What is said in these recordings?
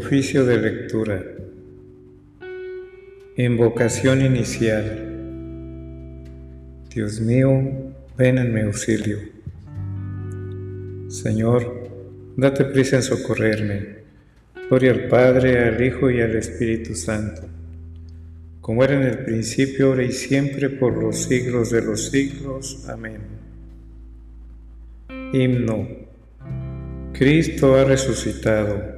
Oficio de lectura. Invocación inicial. Dios mío, ven en mi auxilio. Señor, date prisa en socorrerme. Gloria al Padre, al Hijo y al Espíritu Santo, como era en el principio, ahora y siempre, por los siglos de los siglos. Amén. Himno. Cristo ha resucitado,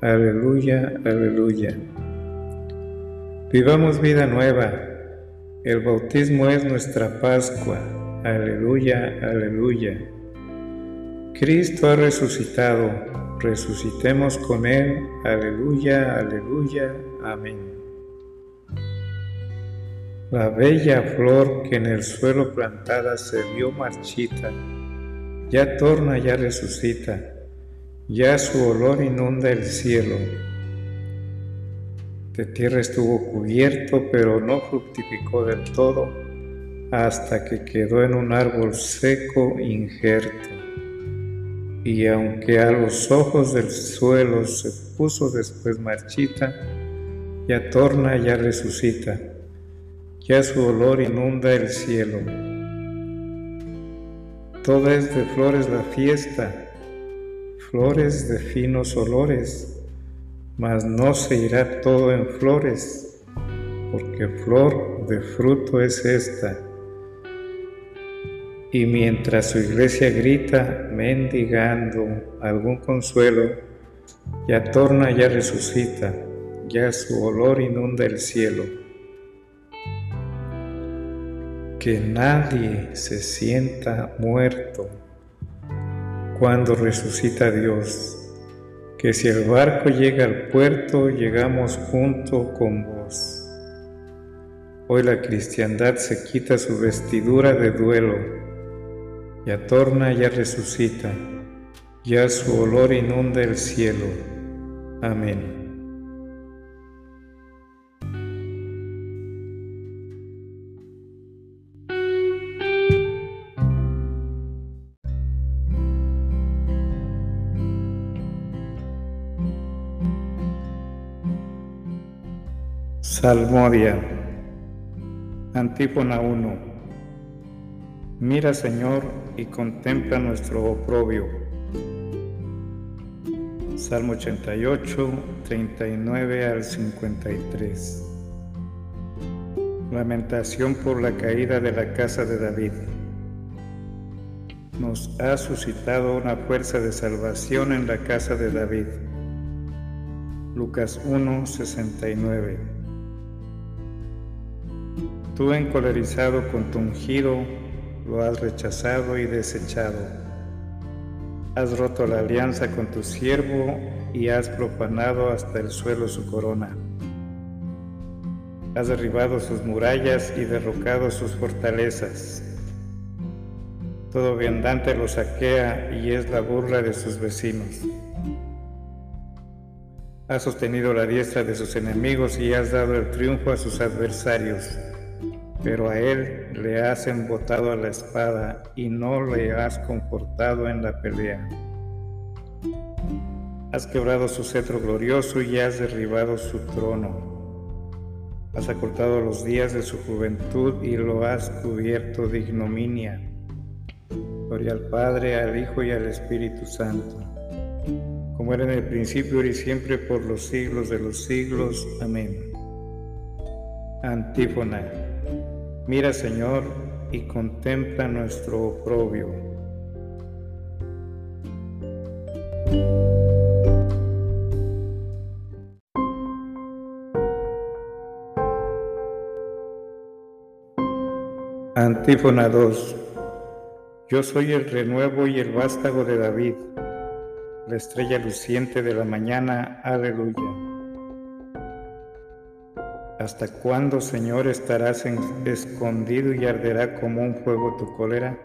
Aleluya, aleluya. Vivamos vida nueva. El bautismo es nuestra Pascua. Aleluya, aleluya. Cristo ha resucitado resucitemos con Él. Aleluya, aleluya, amén. La bella flor que en el suelo plantada se vio marchita, ya torna, ya resucita, ya su olor inunda el cielo. De tierra estuvo cubierto, pero no fructificó del todo, hasta que quedó en un árbol seco injerto y aunque a los ojos del suelo se puso después marchita, ya torna, ya resucita, ya su olor inunda el cielo. Toda es de flores la fiesta, flores de finos olores, mas no se irá todo en flores, porque flor de fruto es esta y mientras su iglesia grita, mendigando algún consuelo, ya torna, ya resucita, ya su olor inunda el cielo. Que nadie se sienta muerto cuando resucita Dios, que si el barco llega al puerto, llegamos junto con vos. Hoy la cristiandad se quita su vestidura de duelo ya torna, ya resucita, ya su olor inunda el cielo. Amén. Salmodia, Antífona 1. Mira, Señor, y contempla nuestro oprobio. Salmo 88, 39 al 53. Lamentación por la caída de la casa de David. Nos ha suscitado una fuerza de salvación en la casa de David. Lucas 1, 69. Tú encolerizado con tu ungido, lo has rechazado y desechado. Has roto la alianza con tu siervo y has profanado hasta el suelo su corona. Has derribado sus murallas y derrocado sus fortalezas. Todo viandante lo saquea y es la burla de sus vecinos. Has sostenido la diestra de sus enemigos y has dado el triunfo a sus adversarios pero a él le has embotado la espada y no le has confortado en la pelea. Has quebrado su cetro glorioso y has derribado su trono. Has acortado los días de su juventud y lo has cubierto de ignominia. Gloria al Padre, al Hijo y al Espíritu Santo, como era en el principio y siempre por los siglos de los siglos. Amén. Antífona. Mira, Señor, y contempla nuestro oprobio. Antífona 2. Yo soy el renuevo y el vástago de David, la estrella luciente de la mañana. Aleluya. ¿Hasta cuándo, Señor, estarás escondido y arderá como un fuego tu cólera?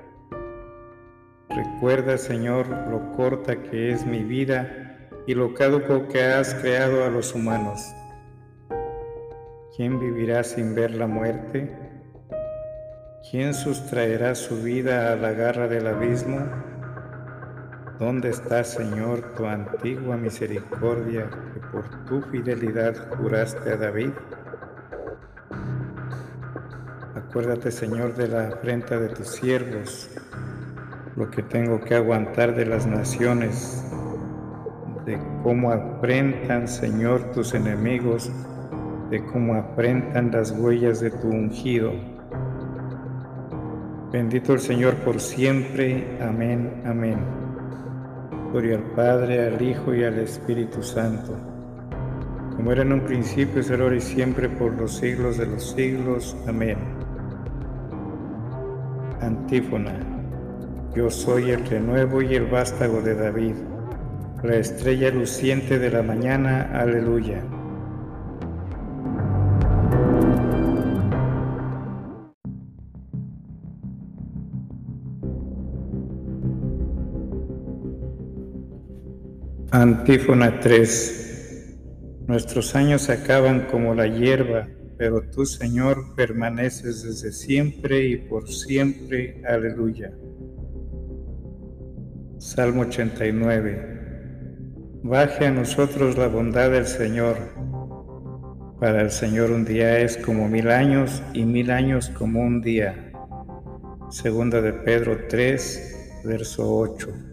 Recuerda, Señor, lo corta que es mi vida y lo caduco que has creado a los humanos. ¿Quién vivirá sin ver la muerte? ¿Quién sustraerá su vida a la garra del abismo? ¿Dónde está, Señor, tu antigua misericordia que por tu fidelidad juraste a David? Acuérdate, Señor, de la afrenta de tus siervos, lo que tengo que aguantar de las naciones, de cómo afrentan, Señor, tus enemigos, de cómo afrentan las huellas de tu ungido. Bendito el Señor por siempre. Amén, amén. Gloria al Padre, al Hijo y al Espíritu Santo, como era en un principio, es ahora y siempre, por los siglos de los siglos. Amén. Antífona. Yo soy el renuevo y el vástago de David, la estrella luciente de la mañana. Aleluya. Antífona 3. Nuestros años acaban como la hierba, pero tú, Señor, permaneces desde siempre y por siempre. Aleluya. Salmo 89. Baje a nosotros la bondad del Señor. Para el Señor un día es como mil años y mil años como un día. Segunda de Pedro 3, verso 8.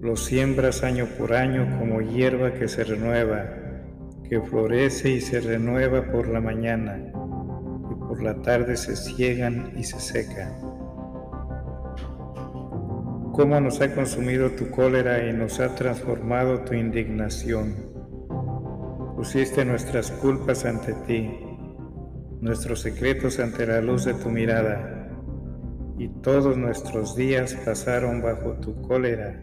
Lo siembras año por año como hierba que se renueva, que florece y se renueva por la mañana, y por la tarde se ciegan y se secan. Cómo nos ha consumido tu cólera y nos ha transformado tu indignación. Pusiste nuestras culpas ante ti, nuestros secretos ante la luz de tu mirada, y todos nuestros días pasaron bajo tu cólera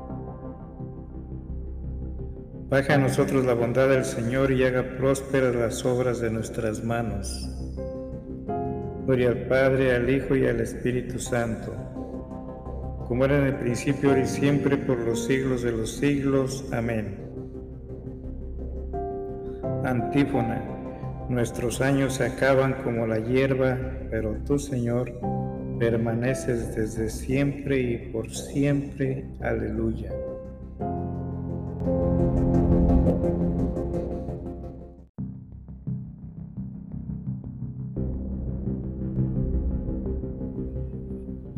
Baja a nosotros la bondad del Señor y haga prósperas las obras de nuestras manos. Gloria al Padre, al Hijo y al Espíritu Santo, como era en el principio, ahora y siempre, por los siglos de los siglos. Amén. Antífona. Nuestros años se acaban como la hierba, pero tú, Señor, permaneces desde siempre y por siempre. Aleluya.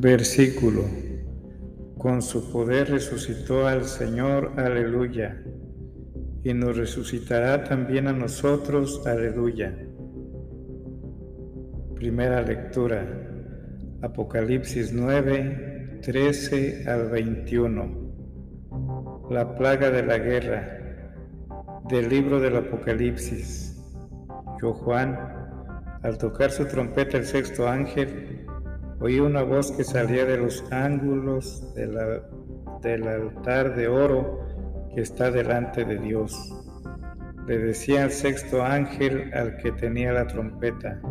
Versículo. Con su poder resucitó al Señor, aleluya, y nos resucitará también a nosotros, aleluya. Primera lectura, Apocalipsis 9, 13 al 21. La plaga de la guerra, del libro del Apocalipsis. Yo, Juan, al tocar su trompeta el sexto ángel, oí una voz que salía de los ángulos del altar de oro que está delante de Dios. Le decía al sexto ángel al que tenía la trompeta,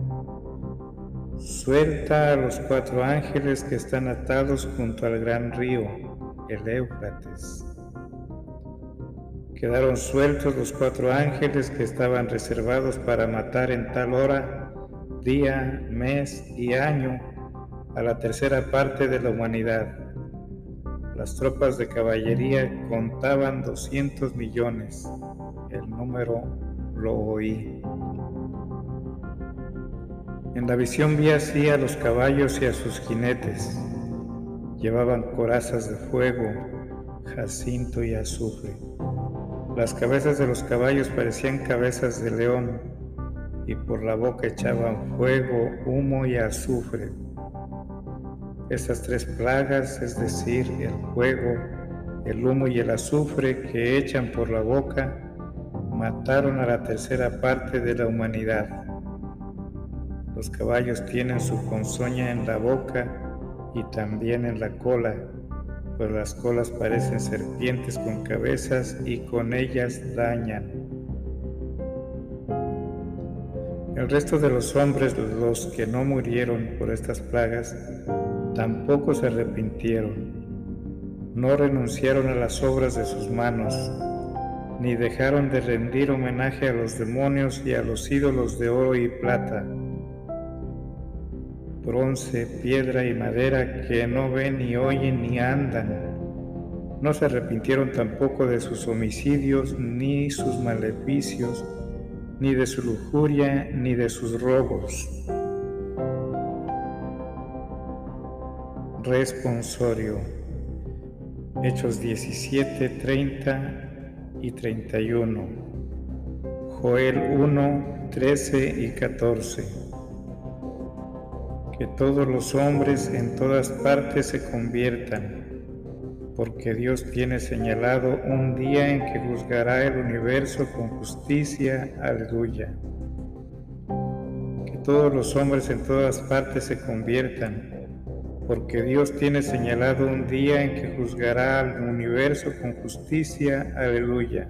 Suelta a los cuatro ángeles que están atados junto al gran río, el Éufrates. Quedaron sueltos los cuatro ángeles que estaban reservados para matar en tal hora, día, mes y año a la tercera parte de la humanidad. Las tropas de caballería contaban 200 millones. El número lo oí. En la visión vi así a los caballos y a sus jinetes. Llevaban corazas de fuego, jacinto y azufre. Las cabezas de los caballos parecían cabezas de león y por la boca echaban fuego, humo y azufre. Estas tres plagas, es decir, el fuego, el humo y el azufre que echan por la boca, mataron a la tercera parte de la humanidad. Los caballos tienen su ponzoña en la boca y también en la cola, pues las colas parecen serpientes con cabezas y con ellas dañan. El resto de los hombres, los que no murieron por estas plagas, tampoco se arrepintieron, no renunciaron a las obras de sus manos, ni dejaron de rendir homenaje a los demonios y a los ídolos de oro y plata bronce, piedra y madera que no ven ni oyen ni andan. No se arrepintieron tampoco de sus homicidios, ni sus maleficios, ni de su lujuria, ni de sus robos. Responsorio. Hechos 17, 30 y 31. Joel 1, 13 y 14 que todos los hombres en todas partes se conviertan, porque Dios tiene señalado un día en que juzgará el universo con justicia. Aleluya. Que todos los hombres en todas partes se conviertan, porque Dios tiene señalado un día en que juzgará al universo con justicia. Aleluya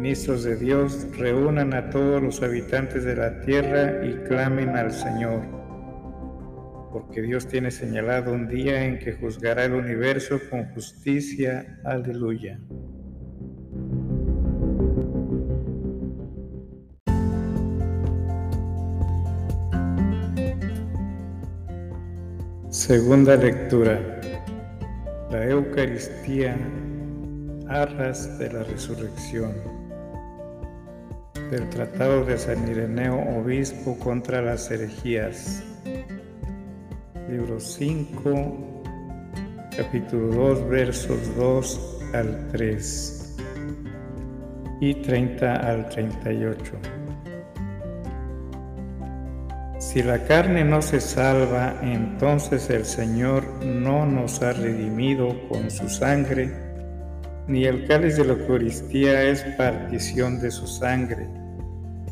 ministros de Dios, reúnan a todos los habitantes de la tierra y clamen al Señor, porque Dios tiene señalado un día en que juzgará el universo con justicia. Aleluya. Segunda lectura. La Eucaristía, arras de la resurrección del Tratado de San Ireneo Obispo contra las herejías. Libro 5, capítulo 2, versos 2 al 3 y 30 al 38. Si la carne no se salva, entonces el Señor no nos ha redimido con su sangre, ni el cáliz de la Eucaristía es partición de su sangre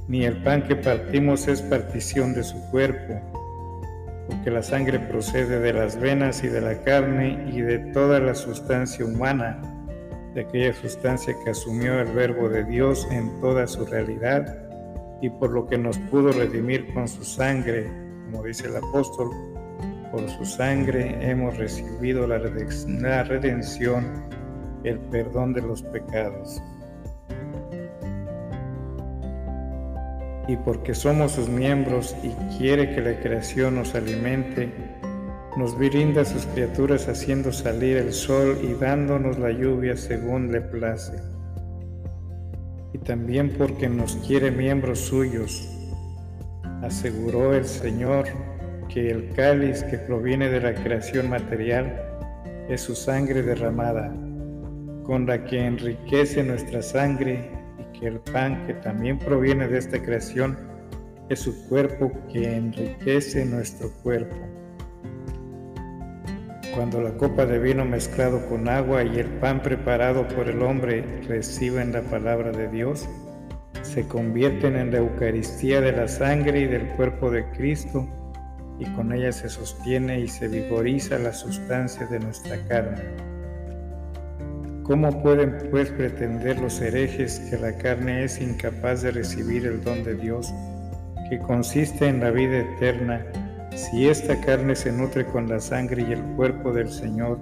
ni el pan que partimos es partición de su cuerpo, porque la sangre procede de las venas y de la carne y de toda la sustancia humana, de aquella sustancia que asumió el verbo de Dios en toda su realidad y por lo que nos pudo redimir con su sangre, como dice el apóstol, por su sangre hemos recibido la redención, el perdón de los pecados. y porque somos sus miembros y quiere que la creación nos alimente, nos brinda sus criaturas haciendo salir el sol y dándonos la lluvia según le place. Y también porque nos quiere miembros suyos, aseguró el Señor que el cáliz que proviene de la creación material es su sangre derramada, con la que enriquece nuestra sangre que el pan que también proviene de esta creación es su cuerpo que enriquece nuestro cuerpo. Cuando la copa de vino mezclado con agua y el pan preparado por el hombre reciben la palabra de Dios, se convierten en la Eucaristía de la sangre y del cuerpo de Cristo y con ella se sostiene y se vigoriza la sustancia de nuestra carne. ¿Cómo pueden pues pretender los herejes que la carne es incapaz de recibir el don de Dios, que consiste en la vida eterna, si esta carne se nutre con la sangre y el cuerpo del Señor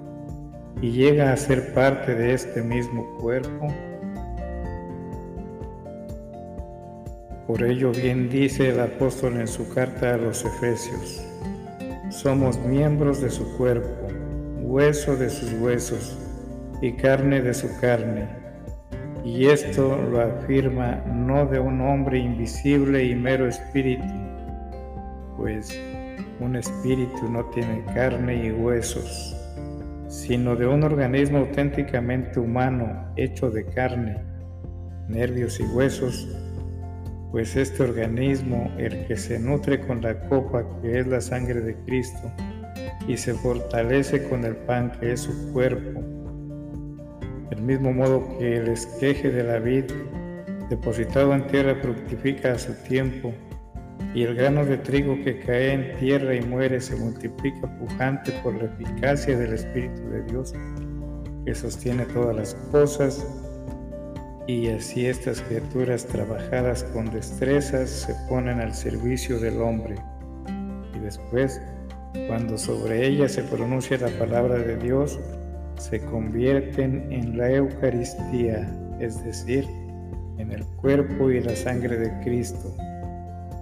y llega a ser parte de este mismo cuerpo? Por ello bien dice el apóstol en su carta a los Efesios, somos miembros de su cuerpo, hueso de sus huesos y carne de su carne. Y esto lo afirma no de un hombre invisible y mero espíritu, pues un espíritu no tiene carne y huesos, sino de un organismo auténticamente humano hecho de carne, nervios y huesos, pues este organismo, el que se nutre con la copa que es la sangre de Cristo, y se fortalece con el pan que es su cuerpo, del mismo modo que el esqueje de la vid, depositado en tierra, fructifica a su tiempo, y el grano de trigo que cae en tierra y muere se multiplica pujante por la eficacia del Espíritu de Dios, que sostiene todas las cosas y así estas criaturas trabajadas con destrezas se ponen al servicio del hombre. Y después, cuando sobre ellas se pronuncia la palabra de Dios, se convierten en la Eucaristía, es decir, en el cuerpo y la sangre de Cristo.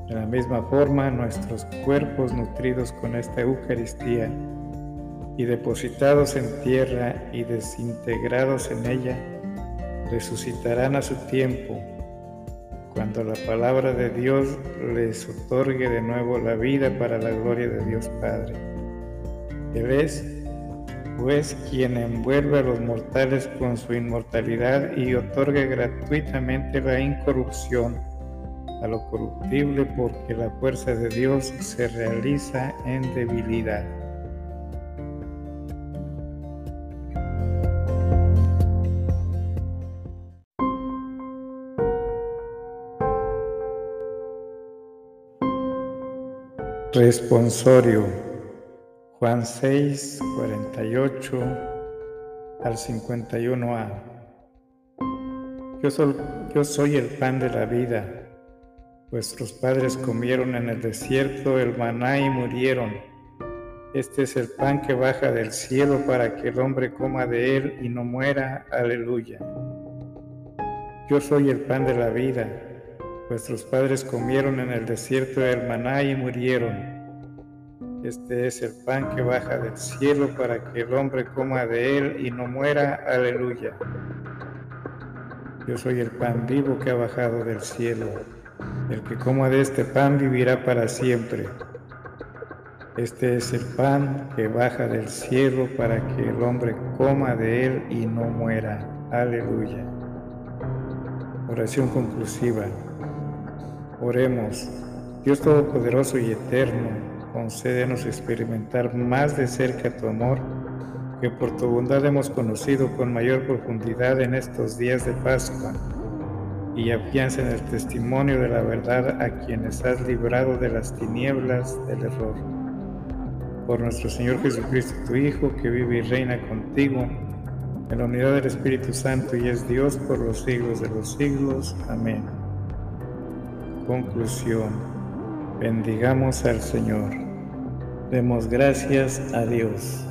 De la misma forma, nuestros cuerpos nutridos con esta Eucaristía y depositados en tierra y desintegrados en ella, resucitarán a su tiempo, cuando la palabra de Dios les otorgue de nuevo la vida para la gloria de Dios Padre. Él es, pues, quien envuelve a los mortales con su inmortalidad y otorga gratuitamente la incorrupción a lo corruptible porque la fuerza de Dios se realiza en debilidad. Responsorio Juan 6, 48 al 51a. Yo soy, yo soy el pan de la vida. Vuestros padres comieron en el desierto el maná y murieron. Este es el pan que baja del cielo para que el hombre coma de él y no muera. Aleluya. Yo soy el pan de la vida. Vuestros padres comieron en el desierto el maná y murieron. Este es el pan que baja del cielo para que el hombre coma de él y no muera. Aleluya. Yo soy el pan vivo que ha bajado del cielo. El que coma de este pan vivirá para siempre. Este es el pan que baja del cielo para que el hombre coma de él y no muera. Aleluya. Oración conclusiva. Oremos, Dios Todopoderoso y Eterno, concédenos experimentar más de cerca tu amor, que por tu bondad hemos conocido con mayor profundidad en estos días de Pascua, y afianza en el testimonio de la verdad a quienes has librado de las tinieblas del error. Por nuestro Señor Jesucristo, tu Hijo, que vive y reina contigo, en la unidad del Espíritu Santo y es Dios por los siglos de los siglos. Amén. Conclusión. Bendigamos al Señor. Demos gracias a Dios.